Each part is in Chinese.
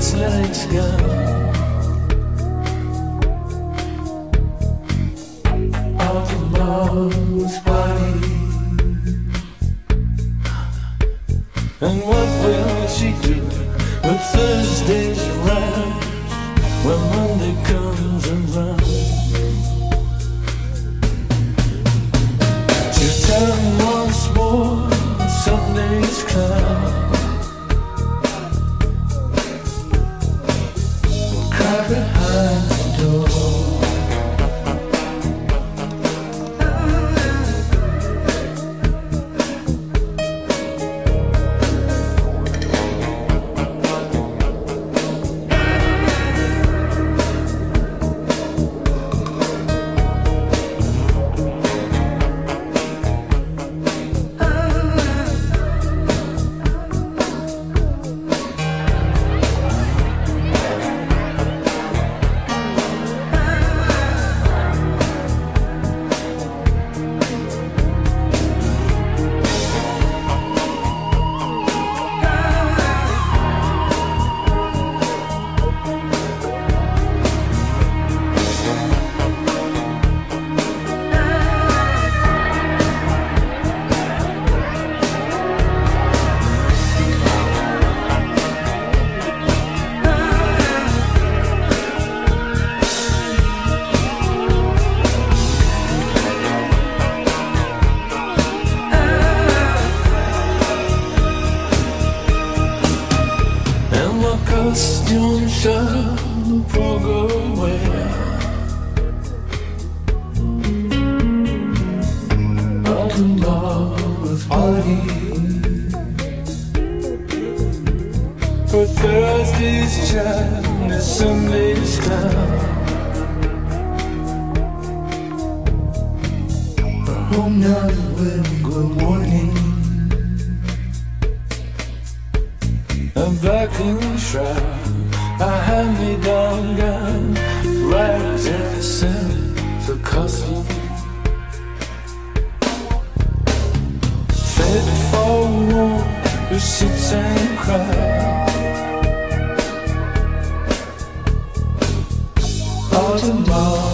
as lyrics go. bastion shall walk away. But in love with for Thursday's chat is Sunday's down. Home now, good morning. a blackening shroud, a hand-me-down gown, rags in the sin, the custom. Fit for a who sits and cries. Autumn.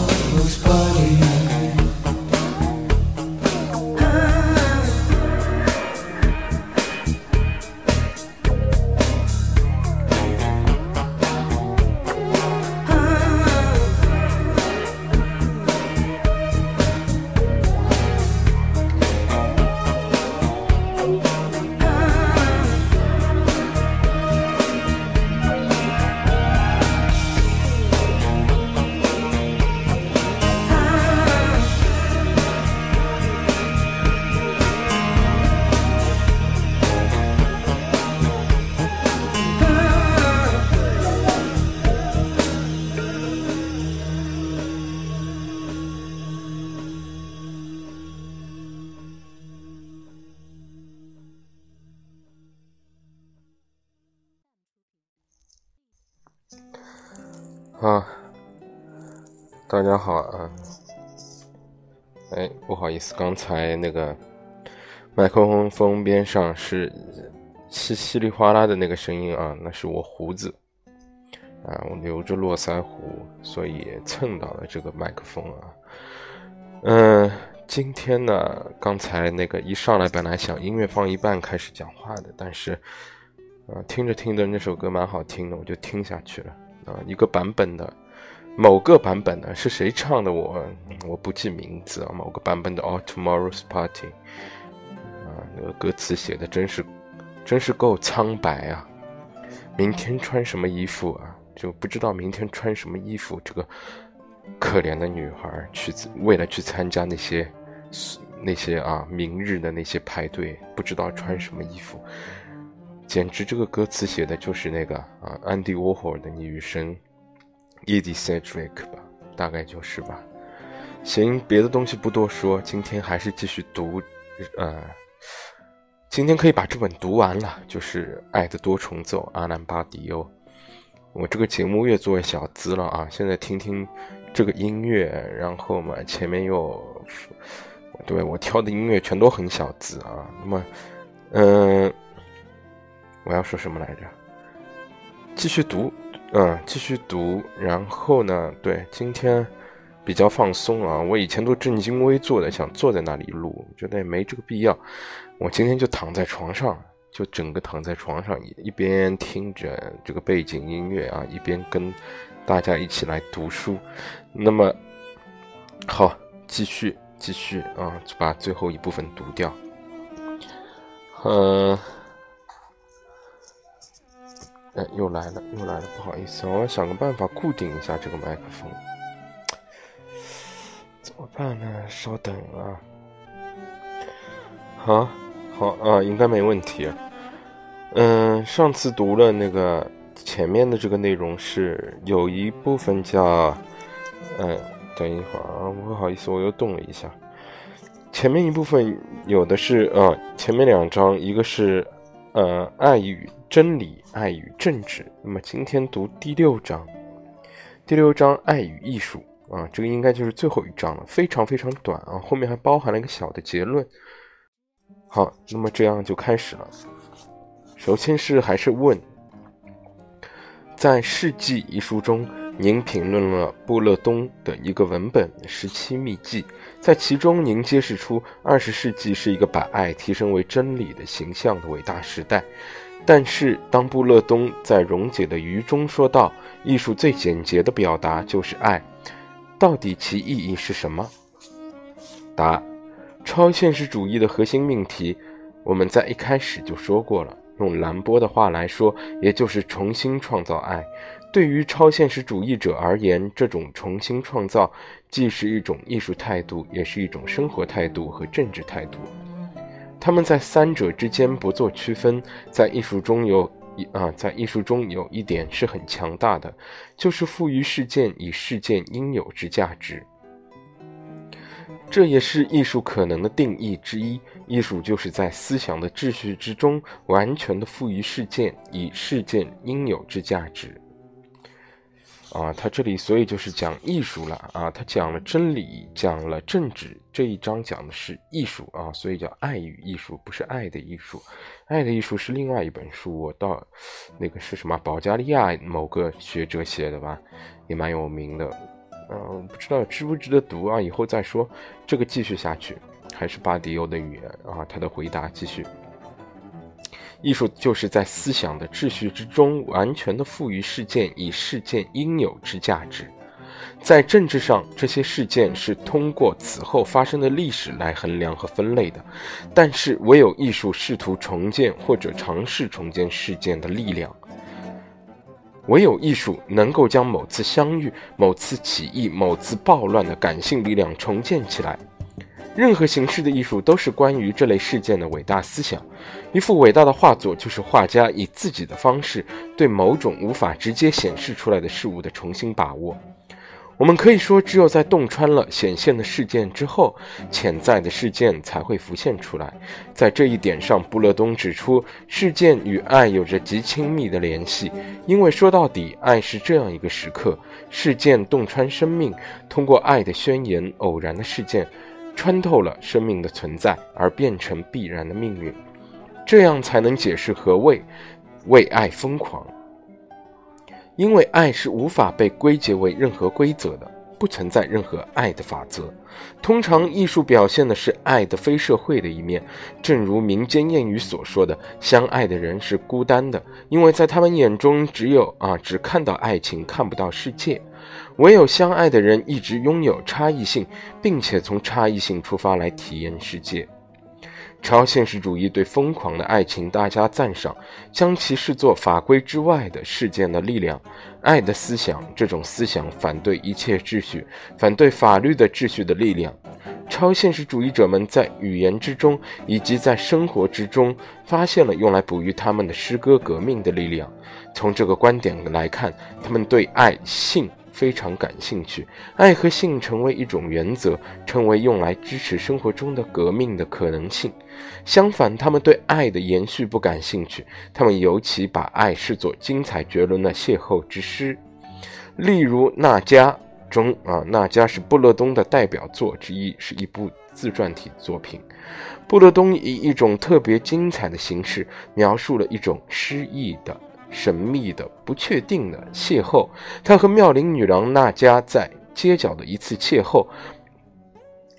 大家好啊。哎不好意思刚才那个麦克风边上是稀稀里哗啦的那个声音啊那是我胡子。啊我留着络腮胡所以蹭到了这个麦克风啊。嗯今天呢刚才那个一上来本来想音乐放一半开始讲话的但是啊听着听着那首歌蛮好听的我就听下去了。啊一个版本的某个版本的是谁唱的？我我不记名字啊。某个版本的《All Tomorrow's Party》啊，那个歌词写的真是真是够苍白啊。明天穿什么衣服啊？就不知道明天穿什么衣服。这个。可怜的女孩去为了去参加那些那些啊明日的那些派对，不知道穿什么衣服，简直这个歌词写的就是那个啊安迪沃霍尔的女生 Edcedric 吧，大概就是吧。行，别的东西不多说，今天还是继续读，呃，今天可以把这本读完了，就是《爱的多重奏》阿兰巴迪欧。我这个节目越做越小资了啊，现在听听。这个音乐，然后嘛，前面又，对我挑的音乐全都很小资啊。那么，嗯，我要说什么来着？继续读，嗯，继续读。然后呢，对，今天比较放松啊。我以前都正襟危坐的，想坐在那里录，觉得也没这个必要。我今天就躺在床上，就整个躺在床上，一边听着这个背景音乐啊，一边跟。大家一起来读书，那么好，继续继续啊，把最后一部分读掉。嗯，哎，又来了，又来了，不好意思，我要想个办法固定一下这个麦克风，怎么办呢？稍等啊，好，好啊，应该没问题。嗯，上次读了那个。前面的这个内容是有一部分叫，嗯，等一会儿啊，不好意思，我又动了一下。前面一部分有的是啊，前面两章一个是呃爱与真理，爱与政治。那么今天读第六章，第六章爱与艺术啊，这个应该就是最后一章了，非常非常短啊，后面还包含了一个小的结论。好，那么这样就开始了。首先是还是问。在《世纪》一书中，您评论了布勒东的一个文本《十七秘记》，在其中，您揭示出二十世纪是一个把爱提升为真理的形象的伟大时代。但是，当布勒东在《溶解的鱼》中说道：“艺术最简洁的表达就是爱”，到底其意义是什么？答：超现实主义的核心命题，我们在一开始就说过了。用兰波的话来说，也就是重新创造爱。对于超现实主义者而言，这种重新创造既是一种艺术态度，也是一种生活态度和政治态度。他们在三者之间不做区分。在艺术中有一啊，在艺术中有一点是很强大的，就是赋予事件以事件应有之价值。这也是艺术可能的定义之一。艺术就是在思想的秩序之中，完全的赋予事件以事件应有之价值。啊，他这里所以就是讲艺术了啊，他讲了真理，讲了政治。这一章讲的是艺术啊，所以叫爱与艺术，不是爱的艺术。爱的艺术是另外一本书，我到那个是什么？保加利亚某个学者写的吧，也蛮有名的。嗯，不知道值不值得读啊，以后再说。这个继续下去。还是巴迪欧的语言啊，他的回答继续：艺术就是在思想的秩序之中，完全的赋予事件以事件应有之价值。在政治上，这些事件是通过此后发生的历史来衡量和分类的，但是唯有艺术试图重建或者尝试重建事件的力量，唯有艺术能够将某次相遇、某次起义、某次暴乱的感性力量重建起来。任何形式的艺术都是关于这类事件的伟大思想。一幅伟大的画作就是画家以自己的方式对某种无法直接显示出来的事物的重新把握。我们可以说，只有在洞穿了显现的事件之后，潜在的事件才会浮现出来。在这一点上，布勒东指出，事件与爱有着极亲密的联系，因为说到底，爱是这样一个时刻：事件洞穿生命，通过爱的宣言，偶然的事件。穿透了生命的存在而变成必然的命运，这样才能解释何谓为爱疯狂。因为爱是无法被归结为任何规则的。不存在任何爱的法则。通常，艺术表现的是爱的非社会的一面。正如民间谚语所说的：“相爱的人是孤单的，因为在他们眼中只有啊，只看到爱情，看不到世界。唯有相爱的人一直拥有差异性，并且从差异性出发来体验世界。”超现实主义对疯狂的爱情大加赞赏，将其视作法规之外的事件的力量。爱的思想，这种思想反对一切秩序，反对法律的秩序的力量。超现实主义者们在语言之中，以及在生活之中，发现了用来哺育他们的诗歌革命的力量。从这个观点来看，他们对爱性。非常感兴趣，爱和性成为一种原则，成为用来支持生活中的革命的可能性。相反，他们对爱的延续不感兴趣，他们尤其把爱视作精彩绝伦的邂逅之诗。例如《那迦》中啊，《那迦》是布勒东的代表作之一，是一部自传体作品。布勒东以一种特别精彩的形式描述了一种诗意的。神秘的、不确定的邂逅，他和妙龄女郎娜佳在街角的一次邂逅，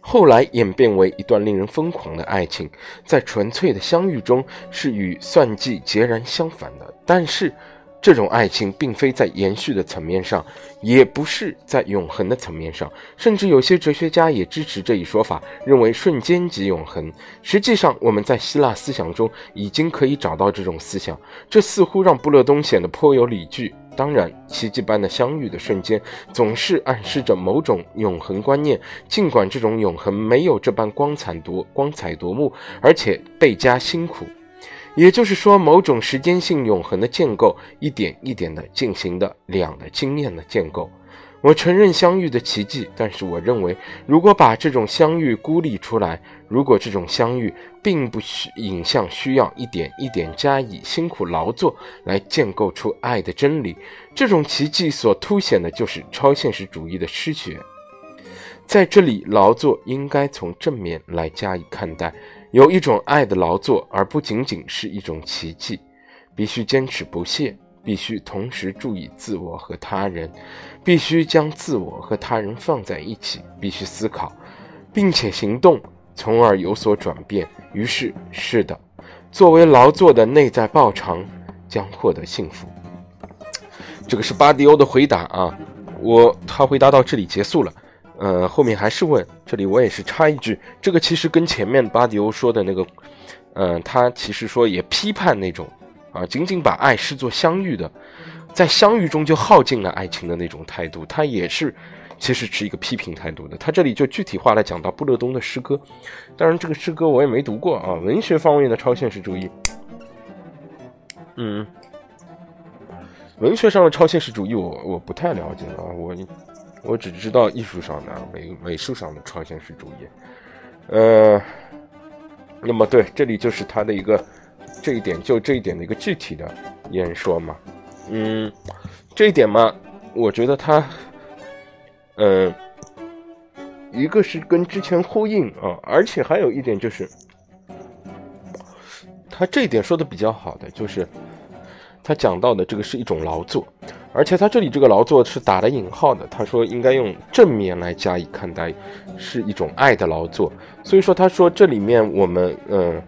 后来演变为一段令人疯狂的爱情。在纯粹的相遇中，是与算计截然相反的，但是。这种爱情并非在延续的层面上，也不是在永恒的层面上，甚至有些哲学家也支持这一说法，认为瞬间即永恒。实际上，我们在希腊思想中已经可以找到这种思想，这似乎让布勒东显得颇有理据。当然，奇迹般的相遇的瞬间总是暗示着某种永恒观念，尽管这种永恒没有这般光彩夺光彩夺目，而且倍加辛苦。也就是说，某种时间性永恒的建构，一点一点地进行的两的经验的建构。我承认相遇的奇迹，但是我认为，如果把这种相遇孤立出来，如果这种相遇并不需影像需要一点一点加以辛苦劳作来建构出爱的真理，这种奇迹所凸显的就是超现实主义的失学。在这里，劳作应该从正面来加以看待。有一种爱的劳作，而不仅仅是一种奇迹。必须坚持不懈，必须同时注意自我和他人，必须将自我和他人放在一起，必须思考，并且行动，从而有所转变。于是，是的，作为劳作的内在报偿将获得幸福。这个是巴迪欧的回答啊，我他回答到这里结束了。呃，后面还是问，这里我也是插一句，这个其实跟前面巴迪欧说的那个，嗯，他其实说也批判那种，啊，仅仅把爱视作相遇的，在相遇中就耗尽了爱情的那种态度，他也是其实持一个批评态度的。他这里就具体化来讲到布勒东的诗歌，当然这个诗歌我也没读过啊，文学方面的超现实主义，嗯，文学上的超现实主义我我不太了解啊，我。我只知道艺术上的美美术上的超现实主义，呃，那么对，这里就是他的一个这一点，就这一点的一个具体的演说嘛，嗯，这一点嘛，我觉得他，嗯，一个是跟之前呼应啊，而且还有一点就是，他这一点说的比较好的就是，他讲到的这个是一种劳作。而且他这里这个劳作是打了引号的，他说应该用正面来加以看待，是一种爱的劳作。所以说，他说这里面我们嗯，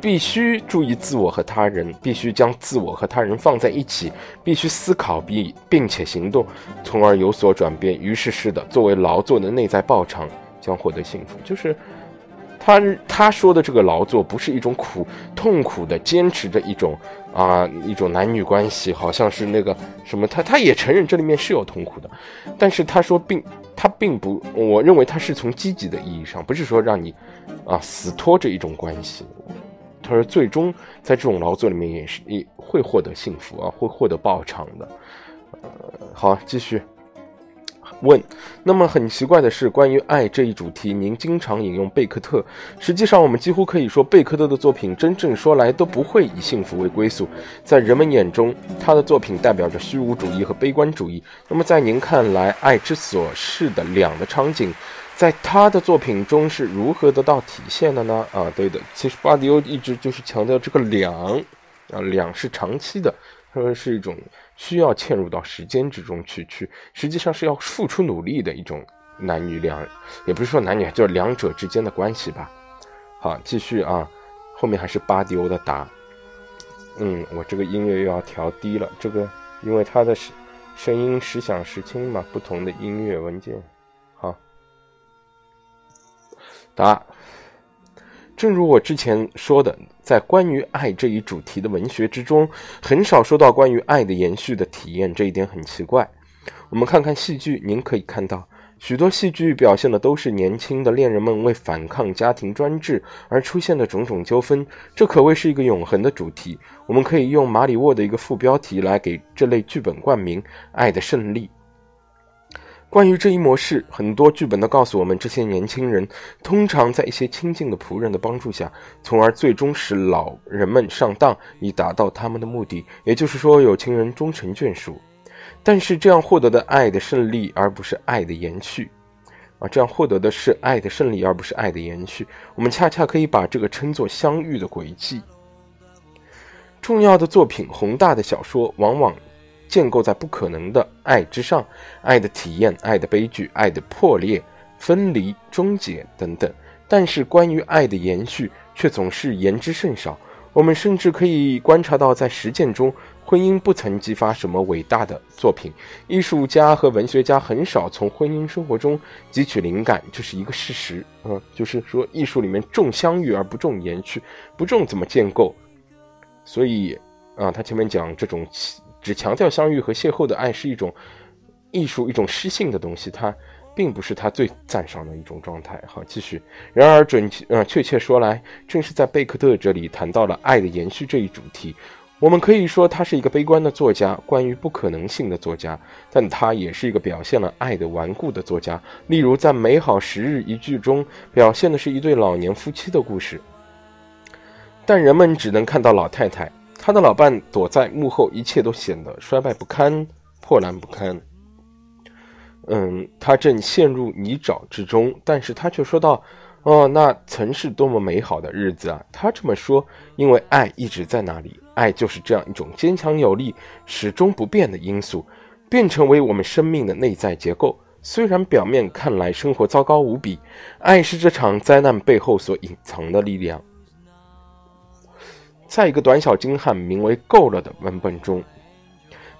必须注意自我和他人，必须将自我和他人放在一起，必须思考并并且行动，从而有所转变。于是是的，作为劳作的内在报偿将获得幸福，就是。他他说的这个劳作不是一种苦痛苦的坚持着一种啊一种男女关系，好像是那个什么，他他也承认这里面是有痛苦的，但是他说并他并不，我认为他是从积极的意义上，不是说让你啊死拖着一种关系。他说最终在这种劳作里面也是也会获得幸福啊，会获得报偿的。呃，好，继续。问，那么很奇怪的是，关于爱这一主题，您经常引用贝克特。实际上，我们几乎可以说，贝克特的作品真正说来都不会以幸福为归宿。在人们眼中，他的作品代表着虚无主义和悲观主义。那么，在您看来，爱之所示的两个场景，在他的作品中是如何得到体现的呢？啊，对的，其实巴迪欧一直就是强调这个两，啊，两是长期的，他说是一种需要嵌入到时间之中去，去实际上是要付出努力的一种男女两，也不是说男女，就是两者之间的关系吧。好，继续啊，后面还是巴迪欧的答。嗯，我这个音乐又要调低了，这个因为它的声声音时响时轻嘛，不同的音乐文件。好，答。正如我之前说的，在关于爱这一主题的文学之中，很少说到关于爱的延续的体验，这一点很奇怪。我们看看戏剧，您可以看到。许多戏剧表现的都是年轻的恋人们为反抗家庭专制而出现的种种纠纷，这可谓是一个永恒的主题。我们可以用马里沃的一个副标题来给这类剧本冠名：“爱的胜利”。关于这一模式，很多剧本都告诉我们，这些年轻人通常在一些亲近的仆人的帮助下，从而最终使老人们上当，以达到他们的目的。也就是说，有情人终成眷属。但是这样获得的爱的胜利，而不是爱的延续，啊，这样获得的是爱的胜利，而不是爱的延续。我们恰恰可以把这个称作相遇的轨迹。重要的作品、宏大的小说，往往建构在不可能的爱之上，爱的体验、爱的悲剧、爱的破裂、分离、终结等等。但是关于爱的延续，却总是言之甚少。我们甚至可以观察到，在实践中。婚姻不曾激发什么伟大的作品，艺术家和文学家很少从婚姻生活中汲取灵感，这是一个事实。嗯，就是说，艺术里面重相遇而不重延续，不重怎么建构。所以，啊，他前面讲这种只强调相遇和邂逅的爱是一种艺术，一种诗性的东西，它并不是他最赞赏的一种状态。好，继续。然而，准确，呃，确切说来，正是在贝克特这里谈到了爱的延续这一主题。我们可以说他是一个悲观的作家，关于不可能性的作家，但他也是一个表现了爱的顽固的作家。例如，在《美好时日》一剧中，表现的是一对老年夫妻的故事，但人们只能看到老太太，他的老伴躲在幕后，一切都显得衰败不堪、破烂不堪。嗯，他正陷入泥沼之中，但是他却说道。哦，那曾是多么美好的日子啊！他这么说，因为爱一直在那里，爱就是这样一种坚强有力、始终不变的因素，变成为我们生命的内在结构。虽然表面看来生活糟糕无比，爱是这场灾难背后所隐藏的力量。在一个短小精悍、名为“够了”的文本中，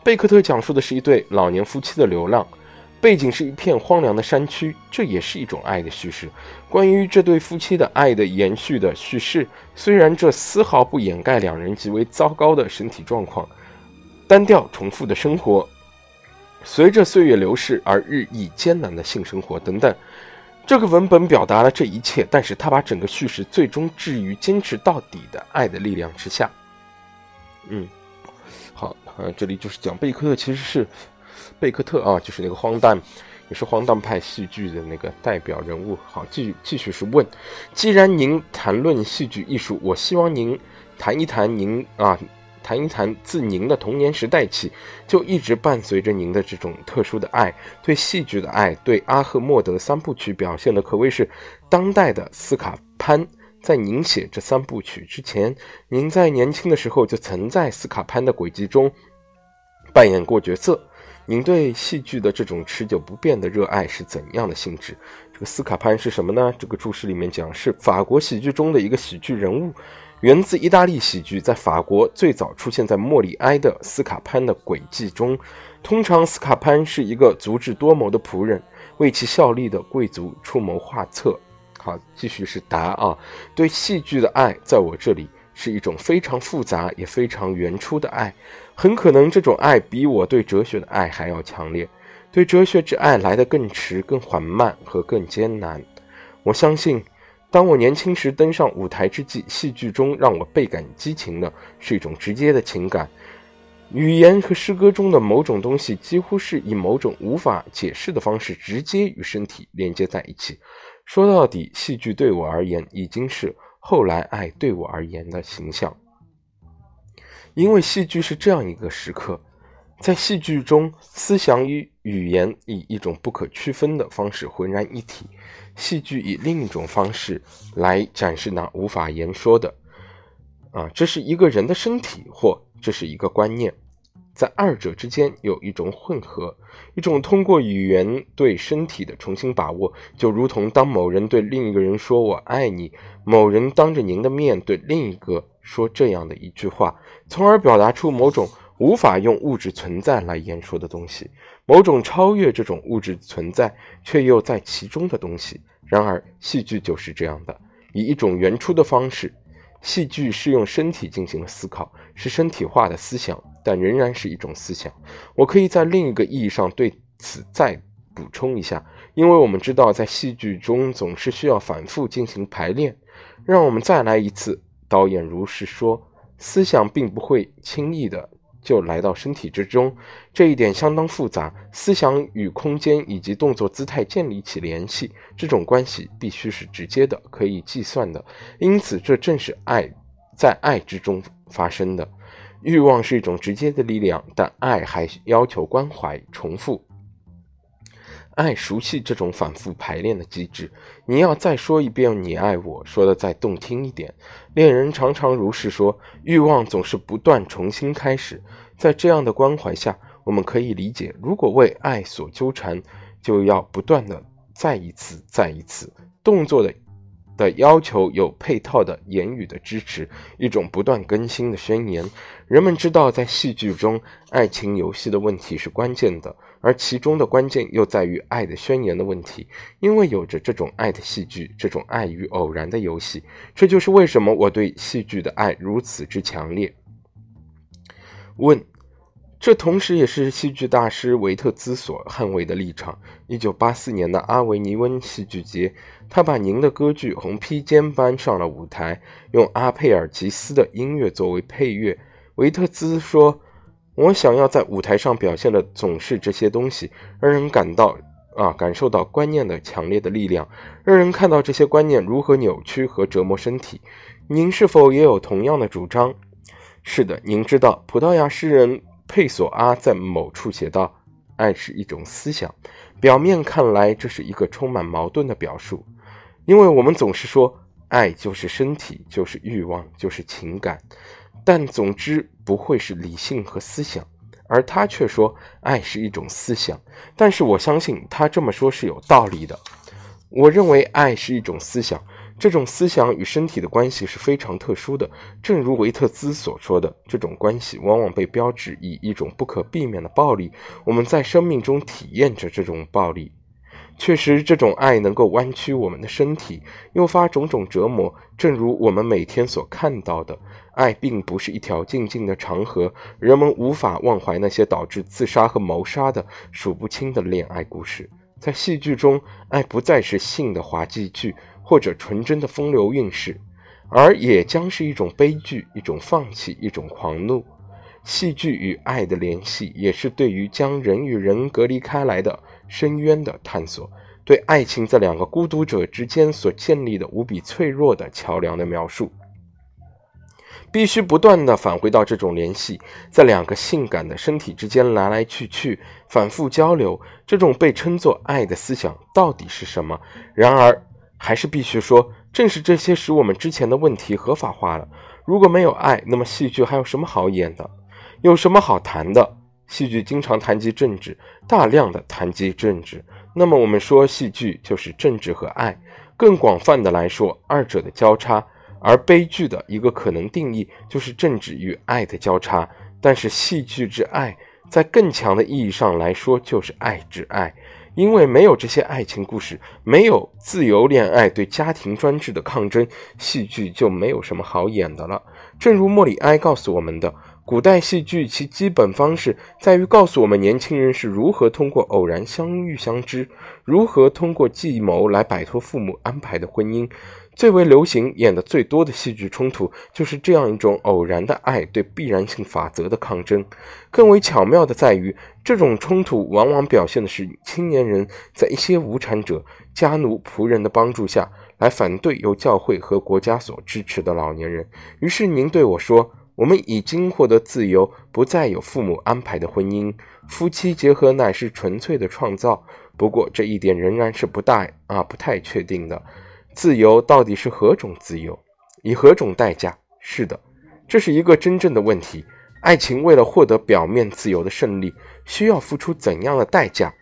贝克特讲述的是一对老年夫妻的流浪。背景是一片荒凉的山区，这也是一种爱的叙事。关于这对夫妻的爱的延续的叙事，虽然这丝毫不掩盖两人极为糟糕的身体状况、单调重复的生活、随着岁月流逝而日益艰难的性生活等等。这个文本表达了这一切，但是他把整个叙事最终置于坚持到底的爱的力量之下。嗯，好，呃，这里就是讲贝克特其实是。贝克特啊，就是那个荒诞，也是荒诞派戏剧的那个代表人物。好，继续继续是问，既然您谈论戏剧艺术，我希望您谈一谈您啊，谈一谈自您的童年时代起就一直伴随着您的这种特殊的爱，对戏剧的爱，对阿赫莫德三部曲表现的可谓是当代的斯卡潘。在您写这三部曲之前，您在年轻的时候就曾在斯卡潘的轨迹中扮演过角色。您对戏剧的这种持久不变的热爱是怎样的性质？这个斯卡潘是什么呢？这个注释里面讲是法国喜剧中的一个喜剧人物，源自意大利喜剧，在法国最早出现在莫里埃的斯卡潘的轨迹中。通常，斯卡潘是一个足智多谋的仆人，为其效力的贵族出谋划策。好，继续是答啊，对戏剧的爱，在我这里是一种非常复杂也非常原初的爱。很可能这种爱比我对哲学的爱还要强烈，对哲学之爱来得更迟、更缓慢和更艰难。我相信，当我年轻时登上舞台之际，戏剧中让我倍感激情的是一种直接的情感。语言和诗歌中的某种东西几乎是以某种无法解释的方式直接与身体连接在一起。说到底，戏剧对我而言已经是后来爱对我而言的形象。因为戏剧是这样一个时刻，在戏剧中，思想与语言以一种不可区分的方式浑然一体。戏剧以另一种方式来展示那无法言说的。啊，这是一个人的身体，或这是一个观念，在二者之间有一种混合，一种通过语言对身体的重新把握，就如同当某人对另一个人说“我爱你”，某人当着您的面对另一个说这样的一句话，从而表达出某种无法用物质存在来言说的东西，某种超越这种物质存在却又在其中的东西。然而，戏剧就是这样的，以一种原初的方式。戏剧是用身体进行了思考，是身体化的思想，但仍然是一种思想。我可以在另一个意义上对此再补充一下，因为我们知道，在戏剧中总是需要反复进行排练。让我们再来一次。导演如是说：“思想并不会轻易的。”就来到身体之中，这一点相当复杂。思想与空间以及动作姿态建立起联系，这种关系必须是直接的，可以计算的。因此，这正是爱在爱之中发生的。欲望是一种直接的力量，但爱还要求关怀、重复。爱熟悉这种反复排练的机制。你要再说一遍“你爱我”，说的再动听一点。恋人常常如是说。欲望总是不断重新开始。在这样的关怀下，我们可以理解：如果为爱所纠缠，就要不断的再一次、再一次动作的。的要求有配套的言语的支持，一种不断更新的宣言。人们知道，在戏剧中，爱情游戏的问题是关键的，而其中的关键又在于爱的宣言的问题。因为有着这种爱的戏剧，这种爱与偶然的游戏，这就是为什么我对戏剧的爱如此之强烈。问。这同时也是戏剧大师维特兹所捍卫的立场。一九八四年的阿维尼翁戏剧节，他把您的歌剧《红披肩》搬上了舞台，用阿佩尔吉斯的音乐作为配乐。维特兹说：“我想要在舞台上表现的总是这些东西，让人感到啊，感受到观念的强烈的力量，让人看到这些观念如何扭曲和折磨身体。您是否也有同样的主张？”“是的，您知道，葡萄牙诗人。”佩索阿在某处写道：“爱是一种思想。”表面看来，这是一个充满矛盾的表述，因为我们总是说爱就是身体，就是欲望，就是情感，但总之不会是理性和思想。而他却说爱是一种思想，但是我相信他这么说是有道理的。我认为爱是一种思想。这种思想与身体的关系是非常特殊的，正如维特兹所说的，这种关系往往被标志以一种不可避免的暴力。我们在生命中体验着这种暴力。确实，这种爱能够弯曲我们的身体，诱发种种折磨。正如我们每天所看到的，爱并不是一条静静的长河，人们无法忘怀那些导致自杀和谋杀的数不清的恋爱故事。在戏剧中，爱不再是性的滑稽剧。或者纯真的风流韵事，而也将是一种悲剧，一种放弃，一种狂怒。戏剧与爱的联系，也是对于将人与人隔离开来的深渊的探索，对爱情在两个孤独者之间所建立的无比脆弱的桥梁的描述。必须不断地返回到这种联系，在两个性感的身体之间来来去去，反复交流。这种被称作爱的思想到底是什么？然而。还是必须说，正是这些使我们之前的问题合法化了。如果没有爱，那么戏剧还有什么好演的？有什么好谈的？戏剧经常谈及政治，大量的谈及政治。那么我们说，戏剧就是政治和爱。更广泛的来说，二者的交叉。而悲剧的一个可能定义就是政治与爱的交叉。但是戏剧之爱，在更强的意义上来说，就是爱之爱。因为没有这些爱情故事，没有自由恋爱对家庭专制的抗争，戏剧就没有什么好演的了。正如莫里埃告诉我们的，古代戏剧其基本方式在于告诉我们年轻人是如何通过偶然相遇相知，如何通过计谋来摆脱父母安排的婚姻。最为流行、演的最多的戏剧冲突，就是这样一种偶然的爱对必然性法则的抗争。更为巧妙的在于，这种冲突往往表现的是青年人在一些无产者、家奴、仆人的帮助下来反对由教会和国家所支持的老年人。于是您对我说：“我们已经获得自由，不再有父母安排的婚姻，夫妻结合乃是纯粹的创造。不过这一点仍然是不大啊不太确定的。自由到底是何种自由？以何种代价？是的，这是一个真正的问题。爱情为了获得表面自由的胜利，需要付出怎样的代价？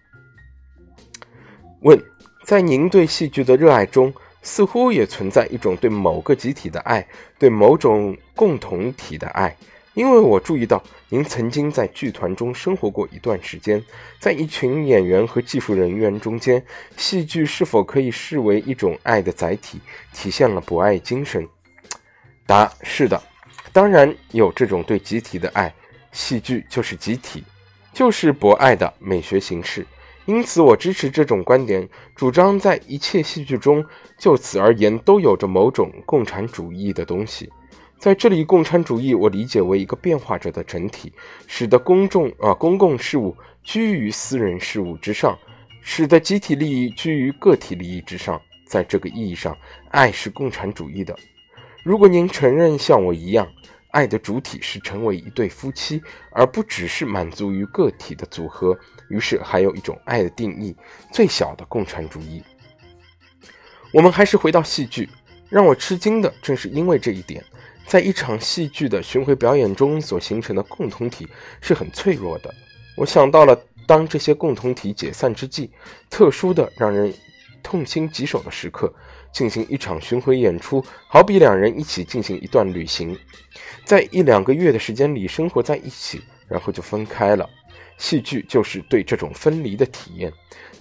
问：在您对戏剧的热爱中，似乎也存在一种对某个集体的爱，对某种共同体的爱。因为我注意到您曾经在剧团中生活过一段时间，在一群演员和技术人员中间，戏剧是否可以视为一种爱的载体，体现了博爱精神？答：是的，当然有这种对集体的爱，戏剧就是集体，就是博爱的美学形式。因此，我支持这种观点，主张在一切戏剧中，就此而言，都有着某种共产主义的东西。在这里，共产主义我理解为一个变化着的整体，使得公众啊公共事务居于私人事务之上，使得集体利益居于个体利益之上。在这个意义上，爱是共产主义的。如果您承认像我一样，爱的主体是成为一对夫妻，而不只是满足于个体的组合，于是还有一种爱的定义——最小的共产主义。我们还是回到戏剧，让我吃惊的正是因为这一点。在一场戏剧的巡回表演中所形成的共同体是很脆弱的。我想到了当这些共同体解散之际，特殊的让人痛心疾首的时刻，进行一场巡回演出，好比两人一起进行一段旅行，在一两个月的时间里生活在一起，然后就分开了。戏剧就是对这种分离的体验。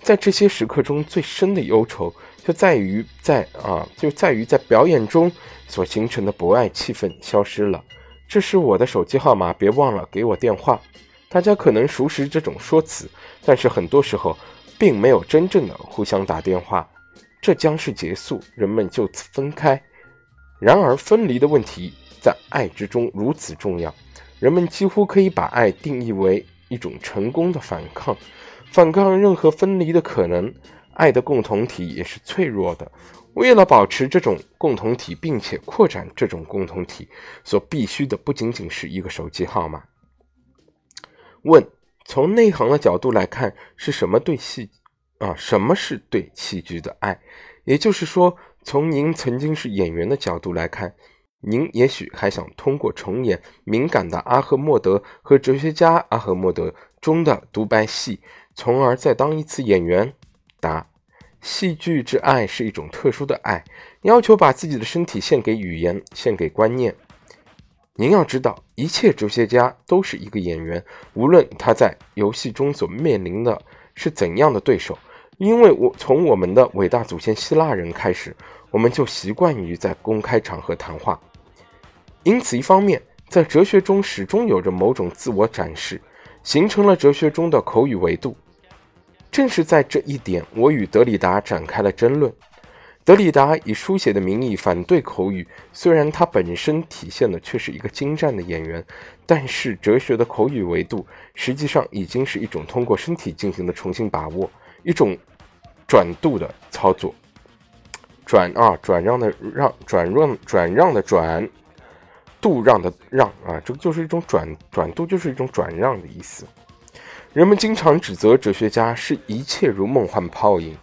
在这些时刻中，最深的忧愁就在于在啊，就在于在表演中所形成的博爱气氛消失了。这是我的手机号码，别忘了给我电话。大家可能熟识这种说辞，但是很多时候并没有真正的互相打电话。这将是结束，人们就此分开。然而，分离的问题在爱之中如此重要，人们几乎可以把爱定义为一种成功的反抗。反抗任何分离的可能，爱的共同体也是脆弱的。为了保持这种共同体，并且扩展这种共同体，所必须的不仅仅是一个手机号码。问：从内行的角度来看，是什么对戏啊？什么是对戏剧的爱？也就是说，从您曾经是演员的角度来看，您也许还想通过重演《敏感的阿赫莫德》和《哲学家阿赫莫德》中的独白戏。从而再当一次演员。答：戏剧之爱是一种特殊的爱，要求把自己的身体献给语言，献给观念。您要知道，一切哲学家都是一个演员，无论他在游戏中所面临的是怎样的对手。因为我从我们的伟大祖先希腊人开始，我们就习惯于在公开场合谈话。因此，一方面，在哲学中始终有着某种自我展示，形成了哲学中的口语维度。正是在这一点，我与德里达展开了争论。德里达以书写的名义反对口语，虽然他本身体现的却是一个精湛的演员，但是哲学的口语维度实际上已经是一种通过身体进行的重新把握，一种转度的操作。转啊，转让的让，转让转让的转，度让的让啊，这个就是一种转转度，就是一种转让的意思。人们经常指责哲学家是一切如梦幻泡影，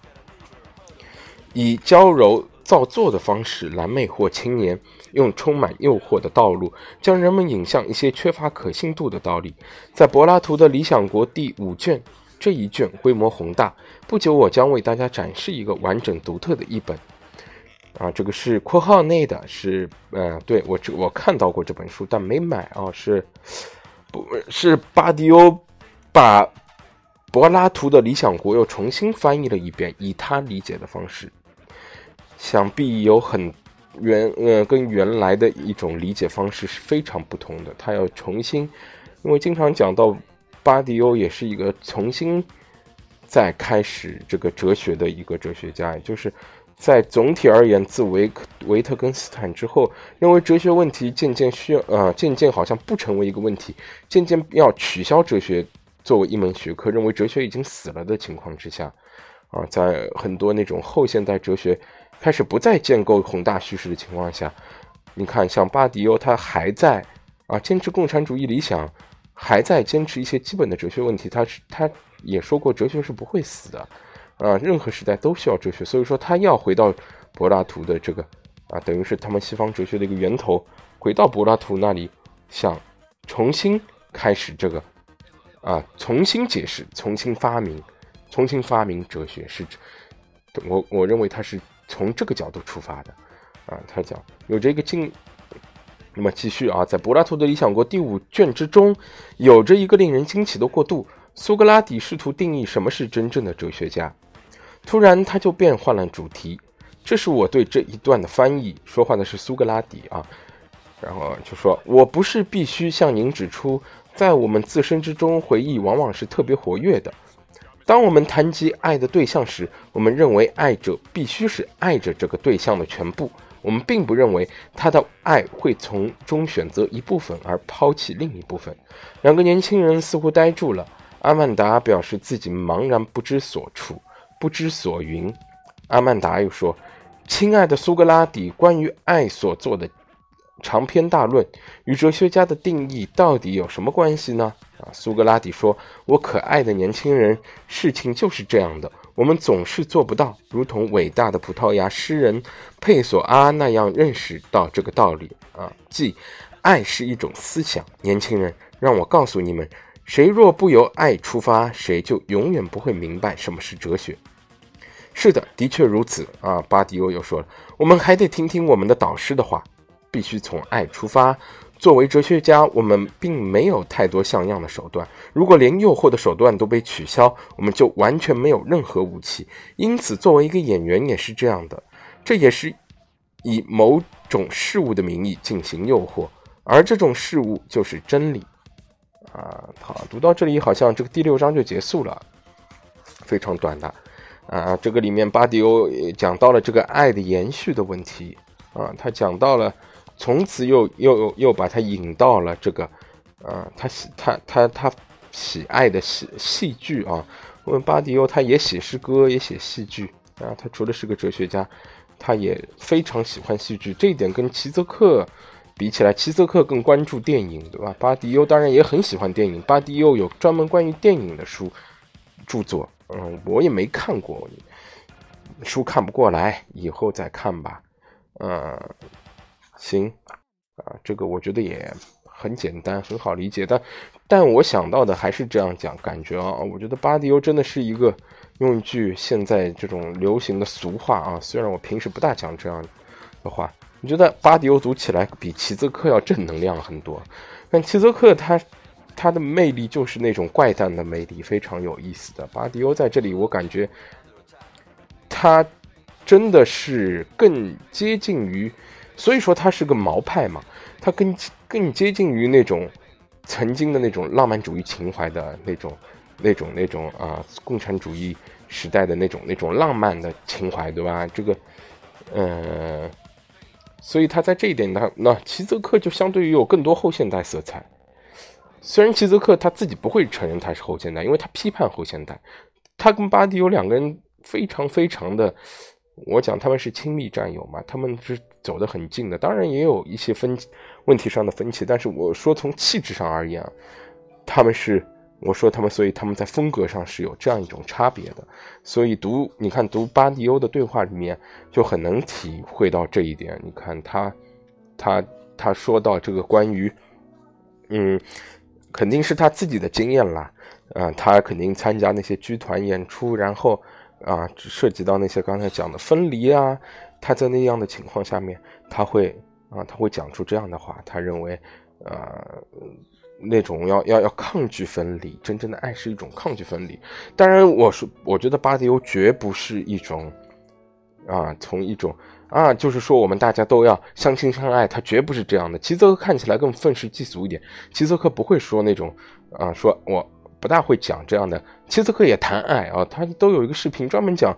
以娇柔造作的方式来魅惑青年，用充满诱惑的道路将人们引向一些缺乏可信度的道理。在柏拉图的《理想国》第五卷这一卷规模宏大，不久我将为大家展示一个完整独特的译本。啊，这个是括号内的，是呃，对我这我看到过这本书，但没买啊，是不？是巴迪欧。把柏拉图的《理想国》又重新翻译了一遍，以他理解的方式，想必有很原呃跟原来的一种理解方式是非常不同的。他要重新，因为经常讲到巴迪欧也是一个重新再开始这个哲学的一个哲学家，就是在总体而言，自维维特根斯坦之后，认为哲学问题渐渐需要呃渐渐好像不成为一个问题，渐渐要取消哲学。作为一门学科，认为哲学已经死了的情况之下，啊，在很多那种后现代哲学开始不再建构宏大叙事的情况下，你看，像巴迪欧，他还在啊坚持共产主义理想，还在坚持一些基本的哲学问题。他是他也说过，哲学是不会死的。啊，任何时代都需要哲学，所以说他要回到柏拉图的这个啊，等于是他们西方哲学的一个源头，回到柏拉图那里，想重新开始这个啊，重新解释，重新发明，重新发明哲学是，我我认为他是从这个角度出发的啊，他讲有着一个进。那么继续啊，在柏拉图的《理想国》第五卷之中，有着一个令人惊奇的过渡。苏格拉底试图定义什么是真正的哲学家，突然他就变换了主题。这是我对这一段的翻译。说话的是苏格拉底啊，然后就说：“我不是必须向您指出，在我们自身之中，回忆往往是特别活跃的。当我们谈及爱的对象时，我们认为爱者必须是爱着这个对象的全部。”我们并不认为他的爱会从中选择一部分而抛弃另一部分。两个年轻人似乎呆住了。阿曼达表示自己茫然不知所处，不知所云。阿曼达又说：“亲爱的苏格拉底，关于爱所做的长篇大论，与哲学家的定义到底有什么关系呢？”啊，苏格拉底说：“我可爱的年轻人，事情就是这样的。”我们总是做不到，如同伟大的葡萄牙诗人佩索阿那样认识到这个道理啊，即爱是一种思想。年轻人，让我告诉你们，谁若不由爱出发，谁就永远不会明白什么是哲学。是的，的确如此啊。巴迪欧又说了，我们还得听听我们的导师的话，必须从爱出发。作为哲学家，我们并没有太多像样的手段。如果连诱惑的手段都被取消，我们就完全没有任何武器。因此，作为一个演员也是这样的，这也是以某种事物的名义进行诱惑，而这种事物就是真理。啊，好，读到这里，好像这个第六章就结束了，非常短的。啊，这个里面巴迪欧讲到了这个爱的延续的问题。啊，他讲到了。从此又又又把他引到了这个，啊，他喜他他他喜爱的戏戏剧啊。我们巴迪欧他也写诗歌，也写戏剧啊。他除了是个哲学家，他也非常喜欢戏剧。这一点跟齐泽克比起来，齐泽克更关注电影，对吧？巴迪欧当然也很喜欢电影。巴迪欧有专门关于电影的书著作，嗯，我也没看过，书看不过来，以后再看吧，嗯。行，啊，这个我觉得也很简单，很好理解。但，但我想到的还是这样讲，感觉啊，我觉得巴迪欧真的是一个用一句现在这种流行的俗话啊，虽然我平时不大讲这样的话，我觉得巴迪欧读起来比齐泽克要正能量很多。但齐泽克他他的魅力就是那种怪诞的魅力，非常有意思的。巴迪欧在这里，我感觉他真的是更接近于。所以说他是个毛派嘛，他更更接近于那种曾经的那种浪漫主义情怀的那种、那种、那种啊，共产主义时代的那种、那种浪漫的情怀，对吧？这个，嗯，所以他在这一点呢，那齐泽克就相对于有更多后现代色彩。虽然齐泽克他自己不会承认他是后现代，因为他批判后现代，他跟巴迪有两个人非常非常的。我讲他们是亲密战友嘛，他们是走得很近的，当然也有一些分问题上的分歧，但是我说从气质上而言，他们是我说他们，所以他们在风格上是有这样一种差别的，所以读你看读巴迪欧的对话里面就很能体会到这一点。你看他他他说到这个关于嗯，肯定是他自己的经验啦，啊，他肯定参加那些剧团演出，然后。啊，涉及到那些刚才讲的分离啊，他在那样的情况下面，他会啊，他会讲出这样的话。他认为，呃，那种要要要抗拒分离，真正的爱是一种抗拒分离。当然，我说，我觉得巴迪欧绝不是一种啊，从一种啊，就是说我们大家都要相亲相爱，他绝不是这样的。齐泽克看起来更愤世嫉俗一点，齐泽克不会说那种啊，说我。不大会讲这样的，齐泽克也谈爱啊，他都有一个视频专门讲，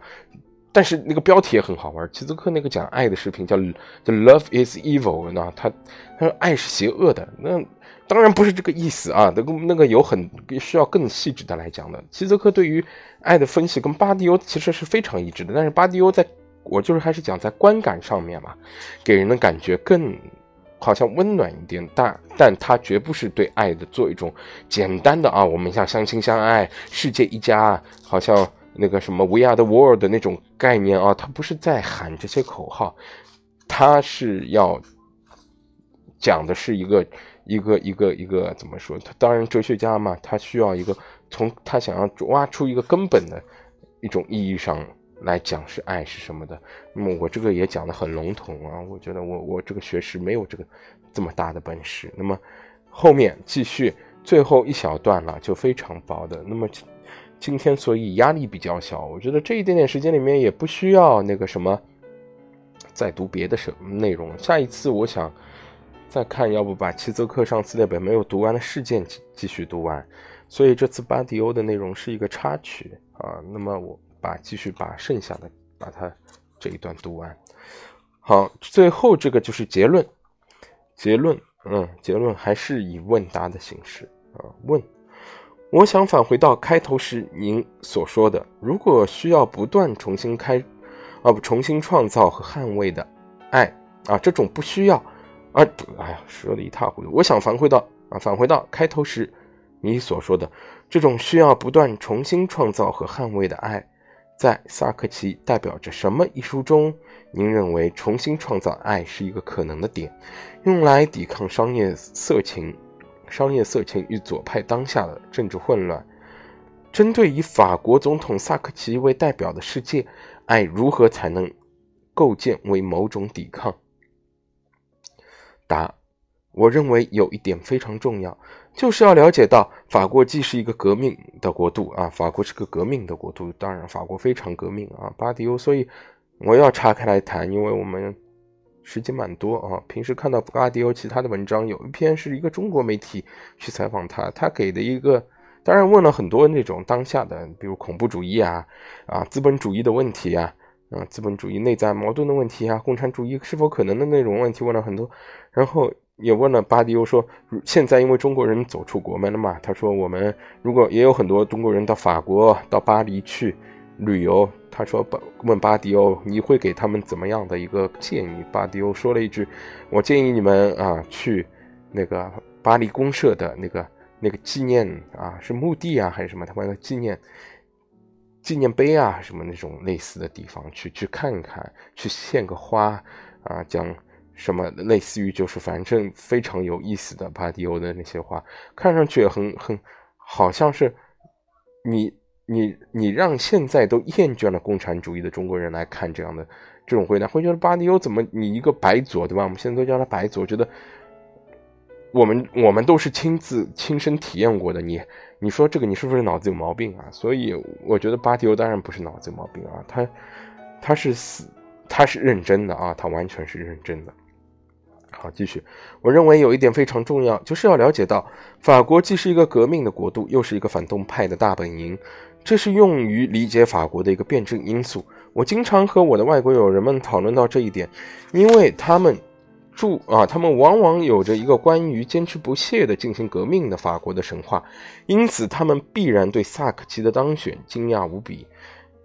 但是那个标题也很好玩。齐泽克那个讲爱的视频叫 The Love is evil，那他他说爱是邪恶的，那当然不是这个意思啊，那个那个有很需要更细致的来讲的。齐泽克对于爱的分析跟巴迪欧其实是非常一致的，但是巴迪欧在我就是还是讲在观感上面嘛，给人的感觉更。好像温暖一点，但但他绝不是对爱的做一种简单的啊，我们像相亲相爱，世界一家，好像那个什么 “We are the world” 的那种概念啊，他不是在喊这些口号，他是要讲的是一个一个一个一个怎么说？他当然哲学家嘛，他需要一个从他想要挖出一个根本的一种意义上来讲是爱是什么的。那么我这个也讲的很笼统啊，我觉得我我这个学识没有这个这么大的本事。那么后面继续最后一小段了，就非常薄的。那么。今天所以压力比较小，我觉得这一点点时间里面也不需要那个什么再读别的什么内容。下一次我想再看，要不把七泽克上次那本没有读完的事件继继续读完。所以这次巴迪欧的内容是一个插曲啊。那么我把继续把剩下的把它这一段读完。好，最后这个就是结论。结论，嗯，结论还是以问答的形式啊，问。我想返回到开头时您所说的，如果需要不断重新开，啊不重新创造和捍卫的爱啊，这种不需要啊，哎呀，说的一塌糊涂。我想返回到啊，返回到开头时你所说的这种需要不断重新创造和捍卫的爱，在萨克奇代表着什么一书中，您认为重新创造爱是一个可能的点，用来抵抗商业色情。商业色情与左派当下的政治混乱，针对以法国总统萨科齐为代表的世界，爱如何才能构建为某种抵抗？答：我认为有一点非常重要，就是要了解到法国既是一个革命的国度啊，法国是个革命的国度，当然法国非常革命啊，巴迪欧，所以我要岔开来谈，因为我们。时间蛮多啊，平时看到布加迪欧其他的文章，有一篇是一个中国媒体去采访他，他给的一个，当然问了很多那种当下的，比如恐怖主义啊，啊资本主义的问题啊，啊资本主义内在矛盾的问题啊，共产主义是否可能的那种问题问了很多，然后也问了巴迪欧说，现在因为中国人走出国门了嘛，他说我们如果也有很多中国人到法国到巴黎去。旅游，他说：“问巴迪欧，你会给他们怎么样的一个建议？”巴迪欧说了一句：“我建议你们啊，去那个巴黎公社的那个那个纪念啊，是墓地啊还是什么？他们的纪念纪念碑啊，什么那种类似的地方去去看看，去献个花啊，讲什么类似于就是反正非常有意思的巴迪欧的那些话，看上去很很好像是你。”你你让现在都厌倦了共产主义的中国人来看这样的这种回答，会觉得巴迪欧怎么你一个白左对吧？我们现在都叫他白左，觉得我们我们都是亲自亲身体验过的。你你说这个你是不是脑子有毛病啊？所以我觉得巴迪欧当然不是脑子有毛病啊，他他是死他是认真的啊，他完全是认真的。好，继续。我认为有一点非常重要，就是要了解到法国既是一个革命的国度，又是一个反动派的大本营。这是用于理解法国的一个辩证因素。我经常和我的外国友人们讨论到这一点，因为他们住啊，他们往往有着一个关于坚持不懈地进行革命的法国的神话，因此他们必然对萨克齐的当选惊讶无比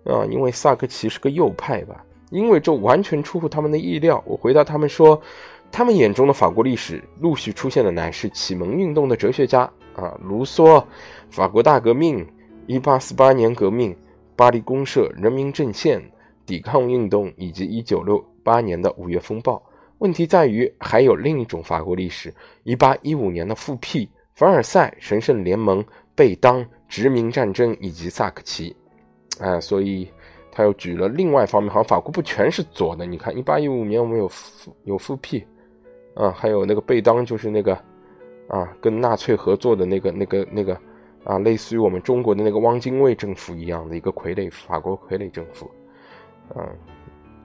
啊，因为萨克齐是个右派吧？因为这完全出乎他们的意料。我回答他们说，他们眼中的法国历史陆续出现的乃是启蒙运动的哲学家啊，卢梭，法国大革命。一八四八年革命、巴黎公社、人民阵线、抵抗运动以及一九六八年的五月风暴。问题在于，还有另一种法国历史：一八一五年的复辟、凡尔赛、神圣联盟、贝当、殖民战争以及萨克齐。啊，所以他又举了另外一方面，好像法国不全是左的。你看，一八一五年我们有复有复辟，啊，还有那个贝当，就是那个啊，跟纳粹合作的那个那个那个。啊，类似于我们中国的那个汪精卫政府一样的一个傀儡法国傀儡政府，嗯，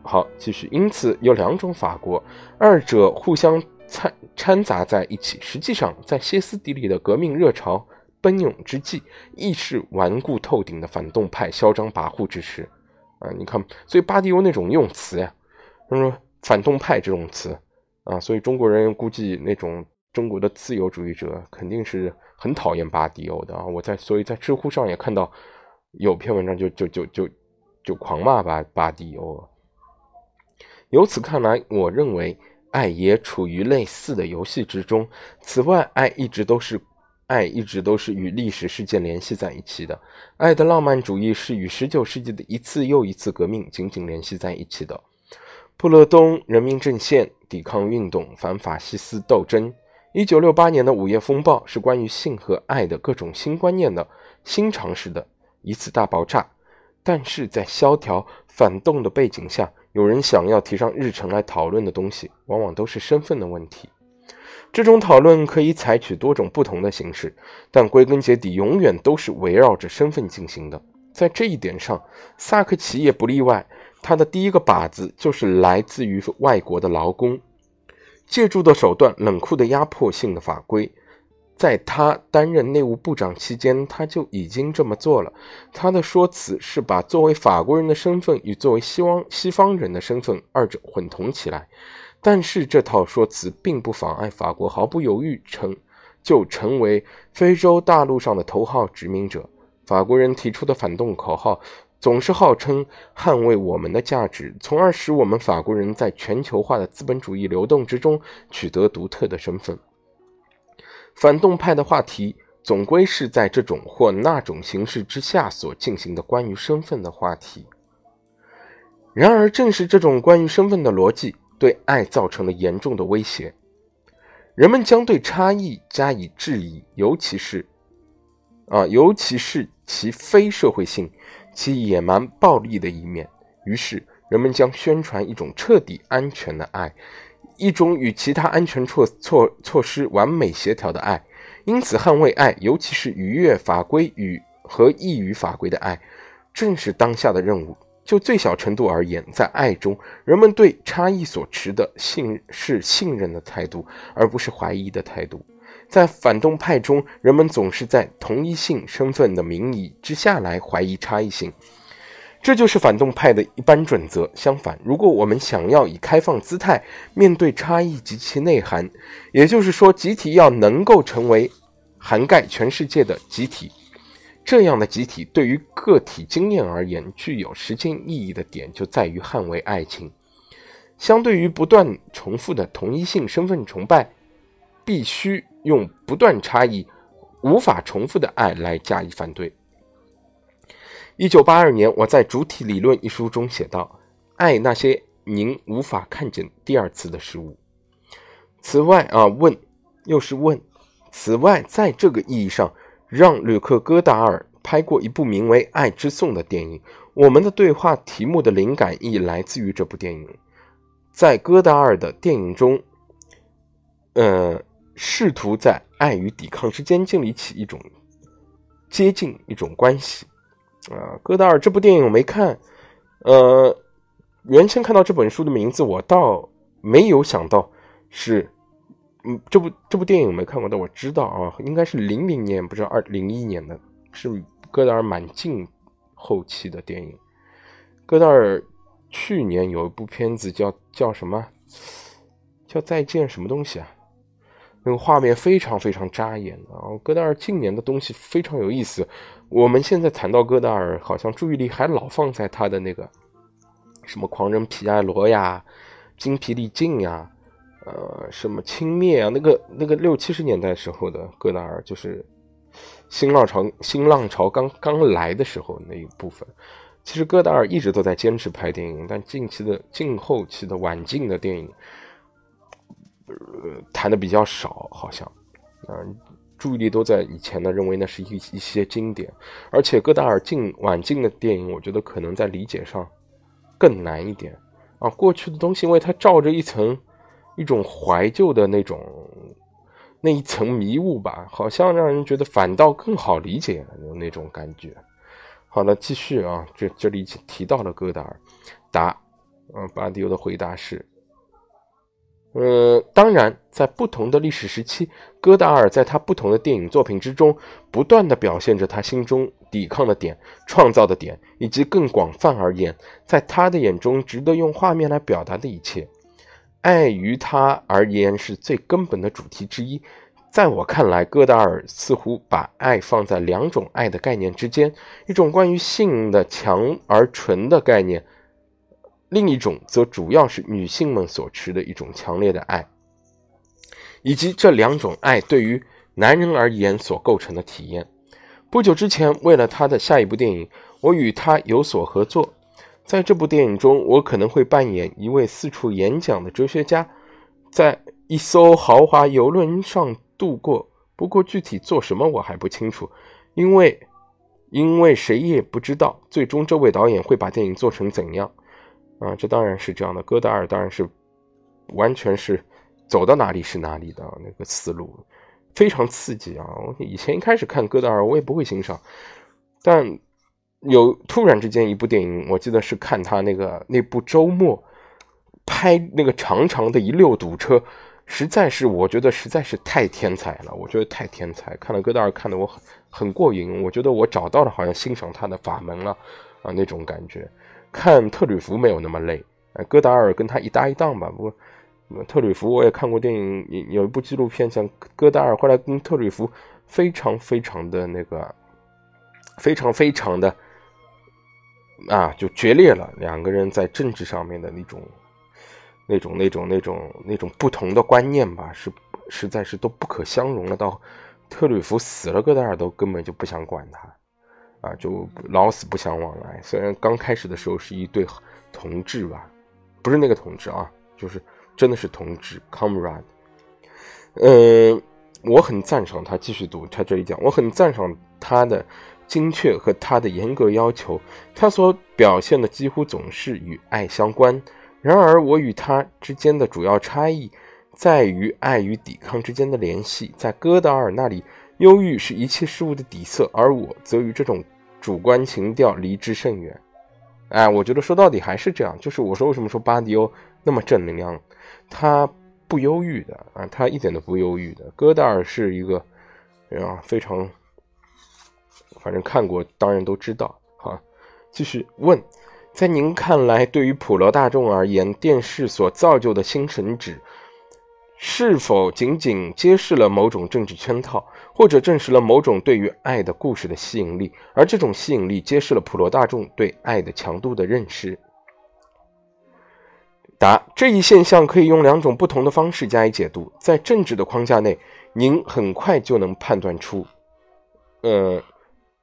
好，继续。因此有两种法国，二者互相掺掺杂在一起。实际上，在歇斯底里的革命热潮奔涌之际，亦是顽固透顶的反动派嚣张跋扈之时。啊，你看，所以巴迪欧那种用词呀，他说反动派这种词啊，所以中国人估计那种。中国的自由主义者肯定是很讨厌巴迪欧的啊！我在所以在知乎上也看到有篇文章就就就就就狂骂巴巴迪欧。由此看来，我认为爱也处于类似的游戏之中。此外，爱一直都是爱一直都是与历史事件联系在一起的。爱的浪漫主义是与19世纪的一次又一次革命紧紧联系在一起的。布勒东人民阵线抵抗运动、反法西斯斗争。1968年的午夜风暴是关于性和爱的各种新观念的新尝试的一次大爆炸。但是在萧条反动的背景下，有人想要提上日程来讨论的东西，往往都是身份的问题。这种讨论可以采取多种不同的形式，但归根结底，永远都是围绕着身份进行的。在这一点上，萨克齐也不例外。他的第一个靶子就是来自于外国的劳工，借助的手段，冷酷的压迫性的法规。在他担任内务部长期间，他就已经这么做了。他的说辞是把作为法国人的身份与作为西方西方人的身份二者混同起来。但是这套说辞并不妨碍法国毫不犹豫成就成为非洲大陆上的头号殖民者。法国人提出的反动口号总是号称捍卫我们的价值，从而使我们法国人在全球化的资本主义流动之中取得独特的身份。反动派的话题总归是在这种或那种形式之下所进行的关于身份的话题。然而，正是这种关于身份的逻辑。对爱造成了严重的威胁，人们将对差异加以质疑，尤其是，啊，尤其是其非社会性、其野蛮暴力的一面。于是，人们将宣传一种彻底安全的爱，一种与其他安全措措措施完美协调的爱。因此，捍卫爱，尤其是逾越法规与和异于法规的爱，正是当下的任务。就最小程度而言，在爱中，人们对差异所持的信是信任的态度，而不是怀疑的态度。在反动派中，人们总是在同一性身份的名义之下来怀疑差异性，这就是反动派的一般准则。相反，如果我们想要以开放姿态面对差异及其内涵，也就是说，集体要能够成为涵盖全世界的集体。这样的集体对于个体经验而言，具有实践意义的点就在于捍卫爱情。相对于不断重复的同一性身份崇拜，必须用不断差异、无法重复的爱来加以反对。一九八二年，我在《主体理论》一书中写道：“爱那些您无法看见第二次的事物。”此外啊，问又是问。此外，在这个意义上。让吕克·戈达尔拍过一部名为《爱之颂》的电影。我们的对话题目的灵感亦来自于这部电影。在戈达尔的电影中，呃，试图在爱与抵抗之间建立起一种接近一种关系。啊，戈达尔这部电影我没看。呃，原先看到这本书的名字，我倒没有想到是。嗯，这部这部电影没看过，但我知道啊，应该是零零年，不知道二零一年的，是戈达尔蛮近后期的电影。戈达尔去年有一部片子叫叫什么？叫再见什么东西啊？那个画面非常非常扎眼啊！戈达尔近年的东西非常有意思。我们现在谈到戈达尔，好像注意力还老放在他的那个什么狂人皮埃罗呀、精疲力尽呀。呃，什么轻蔑啊？那个那个六七十年代时候的戈达尔，就是新浪潮新浪潮刚刚来的时候那一部分。其实戈达尔一直都在坚持拍电影，但近期的近后期的晚近的电影，呃，谈的比较少，好像，嗯，注意力都在以前的，认为那是一一些经典。而且戈达尔近晚近的电影，我觉得可能在理解上更难一点啊。过去的东西，因为它罩着一层。一种怀旧的那种那一层迷雾吧，好像让人觉得反倒更好理解有那种感觉。好了，继续啊，这这里提到了戈达尔，答，嗯，巴迪欧的回答是，呃，当然，在不同的历史时期，戈达尔在他不同的电影作品之中，不断的表现着他心中抵抗的点、创造的点，以及更广泛而言，在他的眼中值得用画面来表达的一切。爱于他而言是最根本的主题之一。在我看来，戈达尔似乎把爱放在两种爱的概念之间：一种关于性的强而纯的概念，另一种则主要是女性们所持的一种强烈的爱，以及这两种爱对于男人而言所构成的体验。不久之前，为了他的下一部电影，我与他有所合作。在这部电影中，我可能会扮演一位四处演讲的哲学家，在一艘豪华游轮上度过。不过具体做什么我还不清楚，因为，因为谁也不知道最终这位导演会把电影做成怎样。啊，这当然是这样的。戈达尔当然是完全是走到哪里是哪里的那个思路。非常刺激啊！我以前一开始看戈达尔，我也不会欣赏，但有突然之间一部电影，我记得是看他那个那部周末拍那个长长的一溜堵车，实在是我觉得实在是太天才了，我觉得太天才。看了戈达尔，看得我很很过瘾，我觉得我找到了好像欣赏他的法门了啊那种感觉。看特吕弗没有那么累，哎，戈达尔跟他一搭一档吧，不过。特吕弗我也看过电影，有一部纪录片讲戈达尔后来跟特吕弗非常非常的那个，非常非常的啊，就决裂了。两个人在政治上面的那种、那种、那种、那种、那种不同的观念吧，是实在是都不可相容了。到特吕弗死了，戈达尔都根本就不想管他，啊，就老死不相往来。虽然刚开始的时候是一对同志吧，不是那个同志啊，就是。真的是同志，comrade。嗯，我很赞赏他继续读他这里讲，我很赞赏他的精确和他的严格要求。他所表现的几乎总是与爱相关。然而，我与他之间的主要差异在于爱与抵抗之间的联系。在戈达尔那里，忧郁是一切事物的底色，而我则与这种主观情调离之甚远。哎，我觉得说到底还是这样，就是我说为什么说巴迪欧那么正能量。他不忧郁的啊，他一点都不忧郁的。戈达尔是一个啊，非常，反正看过，当然都知道。哈，继续问，在您看来，对于普罗大众而言，电视所造就的星神纸，是否仅仅揭示了某种政治圈套，或者证实了某种对于爱的故事的吸引力？而这种吸引力揭示了普罗大众对爱的强度的认识。答：这一现象可以用两种不同的方式加以解读。在政治的框架内，您很快就能判断出，呃，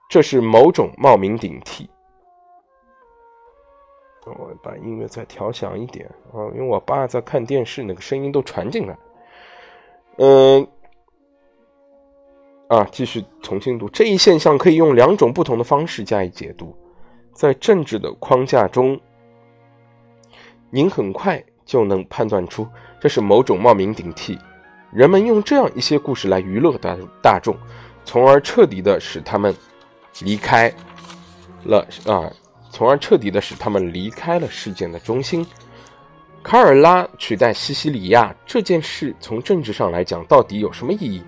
这是某种冒名顶替。我把音乐再调响一点啊，因为我爸在看电视，那个声音都传进来。嗯，啊，继续重新读。这一现象可以用两种不同的方式加以解读。在政治的框架中。您很快就能判断出这是某种冒名顶替，人们用这样一些故事来娱乐大大众，从而彻底的使他们离开了啊，从而彻底的使他们离开了事件的中心。卡尔拉取代西西里亚这件事，从政治上来讲，到底有什么意义？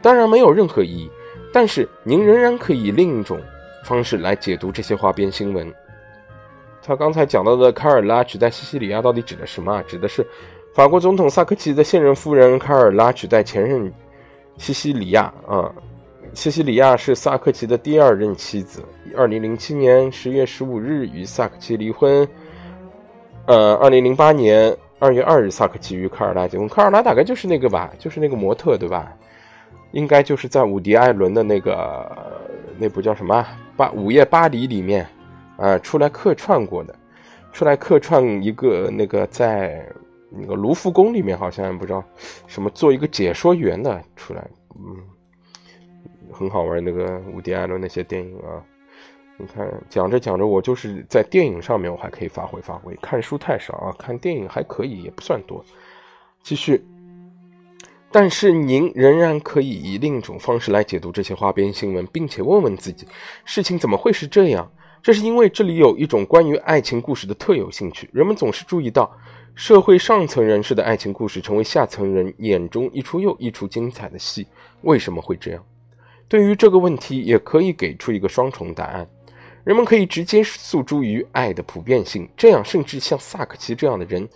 当然没有任何意义。但是您仍然可以另一种方式来解读这些花边新闻。他刚才讲到的卡尔拉取代西西里亚到底指的什么？指的是法国总统萨科齐的现任夫人卡尔拉取代前任西西里亚啊。西西里亚是萨科齐的第二任妻子，二零零七年十月十五日与萨科齐离婚。呃，二零零八年二月二日，萨科齐与卡尔拉结婚。卡尔拉大概就是那个吧，就是那个模特对吧？应该就是在伍迪·艾伦的那个那部叫什么《巴午夜巴黎》里面。啊，出来客串过的，出来客串一个那个在那个卢浮宫里面，好像不知道什么做一个解说员的出来，嗯，很好玩那个伍迪·艾伦那些电影啊，你看讲着讲着，我就是在电影上面我还可以发挥发挥，看书太少啊，看电影还可以，也不算多。继续，但是您仍然可以以另一种方式来解读这些花边新闻，并且问问自己，事情怎么会是这样？这是因为这里有一种关于爱情故事的特有兴趣。人们总是注意到，社会上层人士的爱情故事成为下层人眼中一出又一出精彩的戏。为什么会这样？对于这个问题，也可以给出一个双重答案。人们可以直接诉诸于爱的普遍性，这样甚至像萨克奇这样的人。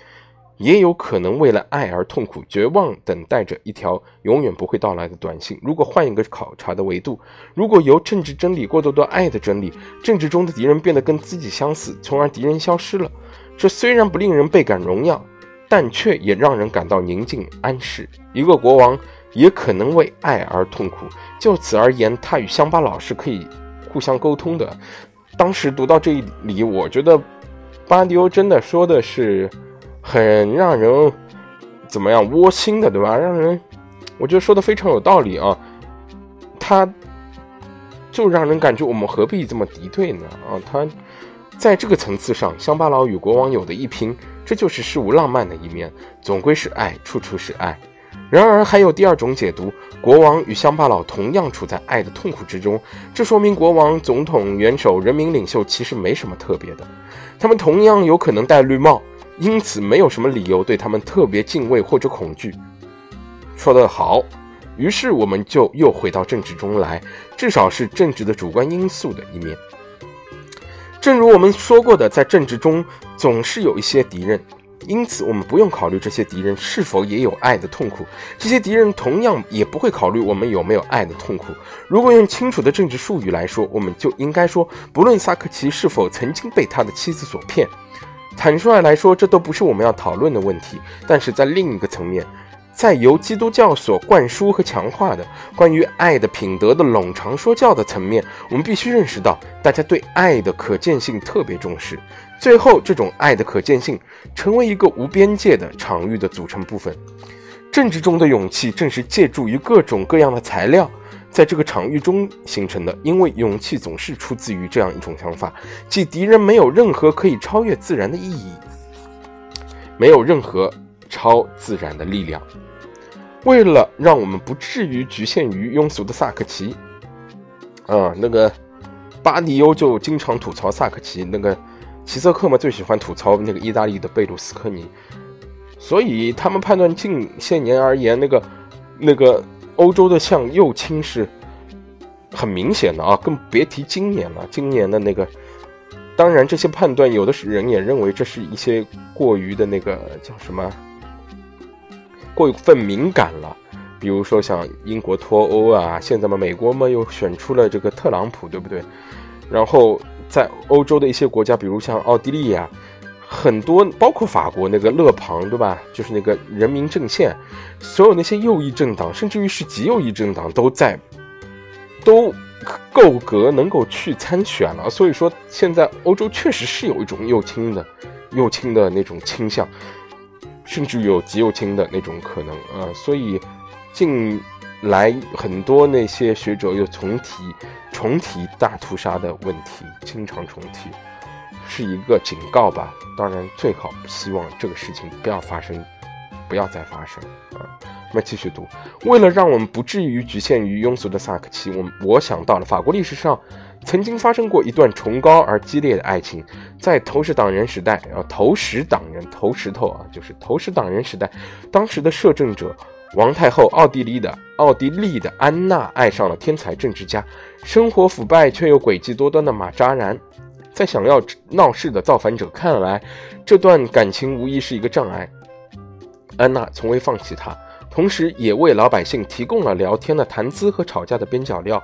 也有可能为了爱而痛苦、绝望，等待着一条永远不会到来的短信。如果换一个考察的维度，如果由政治真理过渡到爱的真理，政治中的敌人变得跟自己相似，从而敌人消失了，这虽然不令人倍感荣耀，但却也让人感到宁静安适。一个国王也可能为爱而痛苦。就此而言，他与乡巴佬是可以互相沟通的。当时读到这一里，我觉得巴迪欧真的说的是很让人怎么样窝心的，对吧？让人我觉得说的非常有道理啊。他就让人感觉我们何必这么敌对呢？啊，他在这个层次上，乡巴佬与国王有的一拼，这就是事物浪漫的一面，总归是爱，处处是爱。然而，还有第二种解读：国王与乡巴佬同样处在爱的痛苦之中。这说明国王、总统、元首、人民领袖其实没什么特别的，他们同样有可能戴绿帽，因此没有什么理由对他们特别敬畏或者恐惧。说得好，于是我们就又回到政治中来，至少是政治的主观因素的一面。正如我们说过的，在政治中总是有一些敌人。因此，我们不用考虑这些敌人是否也有爱的痛苦，这些敌人同样也不会考虑我们有没有爱的痛苦。如果用清楚的政治术语来说，我们就应该说，不论萨克齐是否曾经被他的妻子所骗，坦率来说，这都不是我们要讨论的问题。但是在另一个层面，在由基督教所灌输和强化的关于爱的品德的冗长说教的层面，我们必须认识到，大家对爱的可见性特别重视。最后，这种爱的可见性成为一个无边界的场域的组成部分。政治中的勇气正是借助于各种各样的材料，在这个场域中形成的。因为勇气总是出自于这样一种想法：即敌人没有任何可以超越自然的意义，没有任何超自然的力量。为了让我们不至于局限于庸俗的萨克齐，啊，那个巴迪欧就经常吐槽萨克齐那个。齐泽克嘛，最喜欢吐槽那个意大利的贝鲁斯科尼，所以他们判断近些年而言，那个那个欧洲的向右倾是很明显的啊，更别提今年了。今年的那个，当然这些判断，有的是人也认为这是一些过于的那个叫什么，过分敏感了。比如说像英国脱欧啊，现在嘛，美国嘛又选出了这个特朗普，对不对？然后。在欧洲的一些国家，比如像奥地利呀，很多包括法国那个勒庞，对吧？就是那个人民阵线，所有那些右翼政党，甚至于是极右翼政党，都在都够格能够去参选了。所以说，现在欧洲确实是有一种右倾的、右倾的那种倾向，甚至有极右倾的那种可能啊。所以近。来很多那些学者又重提重提大屠杀的问题，经常重提，是一个警告吧。当然，最好希望这个事情不要发生，不要再发生啊。那么继续读，为了让我们不至于局限于庸俗的萨克齐，我我想到了法国历史上曾经发生过一段崇高而激烈的爱情，在投石党人时代啊，投石党人投石头啊，就是投石党人时代，当时的摄政者。王太后奥地利的奥地利的安娜爱上了天才政治家，生活腐败却又诡计多端的马扎然。在想要闹事的造反者看来，这段感情无疑是一个障碍。安娜从未放弃他，同时也为老百姓提供了聊天的谈资和吵架的边角料。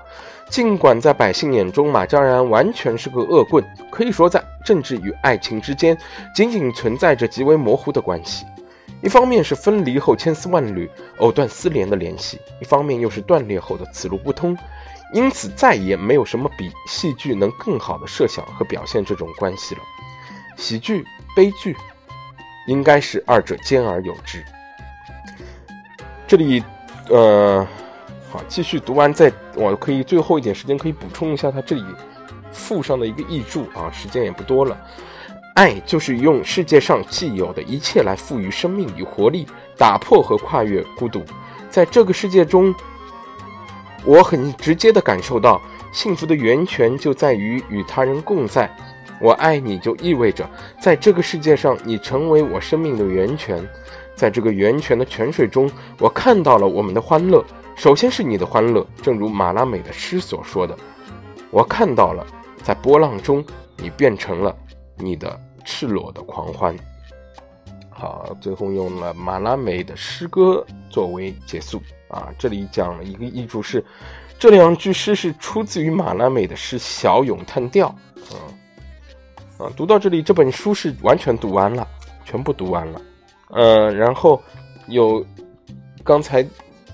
尽管在百姓眼中，马扎然完全是个恶棍，可以说在政治与爱情之间仅仅存在着极为模糊的关系。一方面是分离后千丝万缕、藕断丝连的联系，一方面又是断裂后的此路不通，因此再也没有什么比戏剧能更好的设想和表现这种关系了。喜剧、悲剧，应该是二者兼而有之。这里，呃，好，继续读完，再我可以最后一点时间可以补充一下他这里附上的一个译注啊，时间也不多了。爱就是用世界上既有的一切来赋予生命与活力，打破和跨越孤独。在这个世界中，我很直接地感受到幸福的源泉就在于与他人共在。我爱你就意味着在这个世界上，你成为我生命的源泉。在这个源泉的泉水中，我看到了我们的欢乐。首先是你的欢乐，正如马拉美的诗所说的，我看到了，在波浪中，你变成了。你的赤裸的狂欢，好，最后用了马拉美的诗歌作为结束啊。这里讲了一个译注是，这两句诗是出自于马拉美的诗《小咏叹调》。嗯，啊，读到这里，这本书是完全读完了，全部读完了。嗯，然后有刚才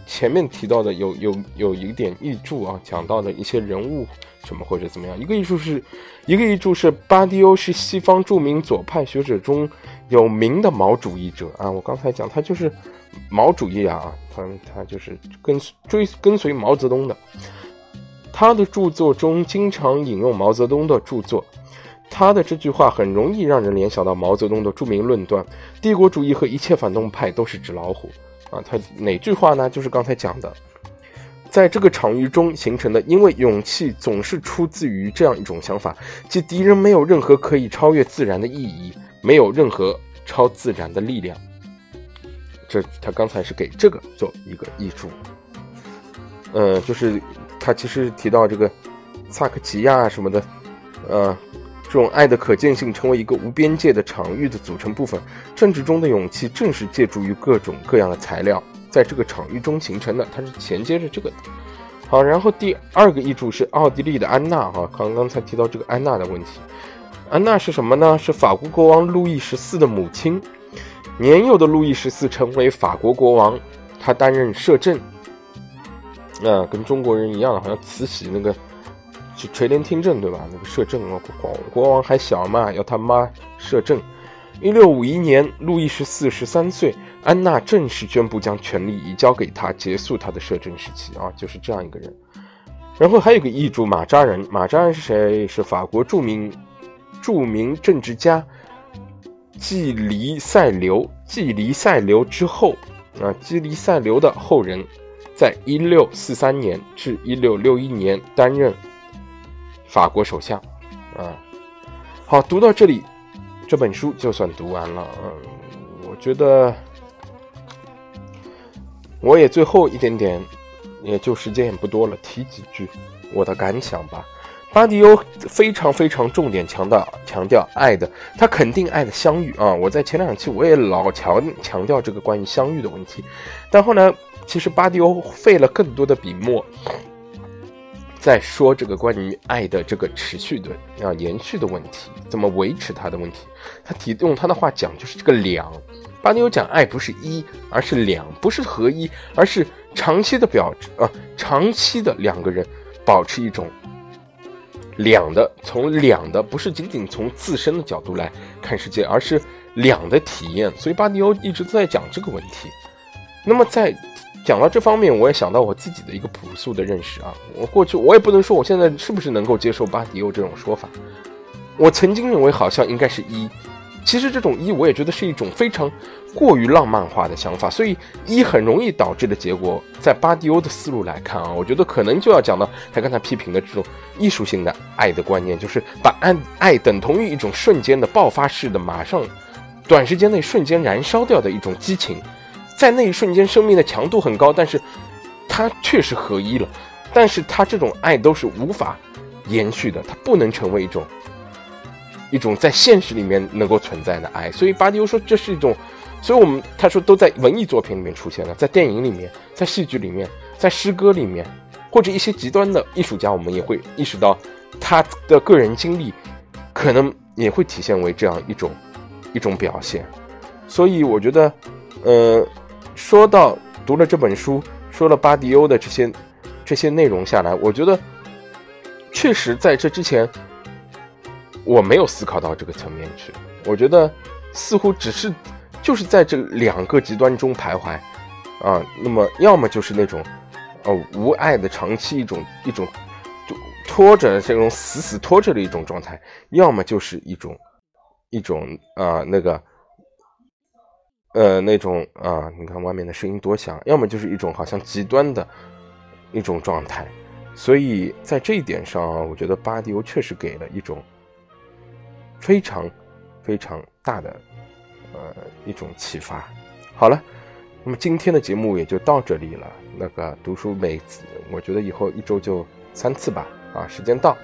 前面提到的有有有一点译注啊，讲到的一些人物什么或者怎么样。一个译注是，一个译注是巴迪欧是西方著名左派学者中有名的毛主义者啊。我刚才讲他就是毛主义啊，他他就是跟追跟随毛泽东的。他的著作中经常引用毛泽东的著作。他的这句话很容易让人联想到毛泽东的著名论断：帝国主义和一切反动派都是纸老虎。啊，他哪句话呢？就是刚才讲的，在这个场域中形成的，因为勇气总是出自于这样一种想法，即敌人没有任何可以超越自然的意义，没有任何超自然的力量。这他刚才是给这个做一个译注。呃，就是他其实提到这个萨克齐亚什么的，呃。这种爱的可见性成为一个无边界的场域的组成部分，政治中的勇气正是借助于各种各样的材料，在这个场域中形成的。它是衔接着这个的。好，然后第二个译注是奥地利的安娜哈，刚刚才提到这个安娜的问题。安娜是什么呢？是法国国王路易十四的母亲。年幼的路易十四成为法国国王，他担任摄政。那跟中国人一样，好像慈禧那个。是垂帘听政，对吧？那个摄政啊，国国王还小嘛，要他妈摄政。一六五一年，路易十四十三岁，安娜正式宣布将权力移交给他，结束他的摄政时期啊，就是这样一个人。然后还有个译著马扎人，马扎人是谁？是法国著名著名政治家季黎塞留。季黎塞留之后啊，季黎塞留的后人，在一六四三年至一六六一年担任。法国首相，啊，好，读到这里，这本书就算读完了。嗯，我觉得我也最后一点点，也就时间也不多了，提几句我的感想吧。巴迪欧非常非常重点强调强调爱的，他肯定爱的相遇啊。我在前两期我也老强强调这个关于相遇的问题，但后来其实巴迪欧费了更多的笔墨。在说这个关于爱的这个持续的啊延续的问题，怎么维持它的问题？他提用他的话讲，就是这个两。巴尼欧讲爱不是一，而是两，不是合一，而是长期的表啊，长期的两个人保持一种两的，从两的不是仅仅从自身的角度来看世界，而是两的体验。所以巴尼欧一直都在讲这个问题。那么在。讲到这方面，我也想到我自己的一个朴素的认识啊。我过去我也不能说我现在是不是能够接受巴迪欧这种说法。我曾经认为好像应该是一，其实这种一我也觉得是一种非常过于浪漫化的想法。所以一很容易导致的结果，在巴迪欧的思路来看啊，我觉得可能就要讲到他刚才批评的这种艺术性的爱的观念，就是把爱爱等同于一种瞬间的爆发式的、马上短时间内瞬间燃烧掉的一种激情。在那一瞬间，生命的强度很高，但是它确实合一了。但是它这种爱都是无法延续的，它不能成为一种一种在现实里面能够存在的爱。所以巴迪欧说这是一种，所以我们他说都在文艺作品里面出现了，在电影里面，在戏剧里面，在诗歌里面，或者一些极端的艺术家，我们也会意识到他的个人经历可能也会体现为这样一种一种表现。所以我觉得，呃。说到读了这本书，说了巴迪欧的这些这些内容下来，我觉得确实在这之前我没有思考到这个层面去。我觉得似乎只是就是在这两个极端中徘徊啊。那么要么就是那种呃无爱的长期一种一种就拖着这种死死拖着的一种状态，要么就是一种一种啊那个。呃，那种啊，你看外面的声音多响，要么就是一种好像极端的一种状态，所以在这一点上，我觉得巴迪欧确实给了一种非常非常大的呃一种启发。好了，那么今天的节目也就到这里了。那个读书妹子，我觉得以后一周就三次吧，啊，时间到。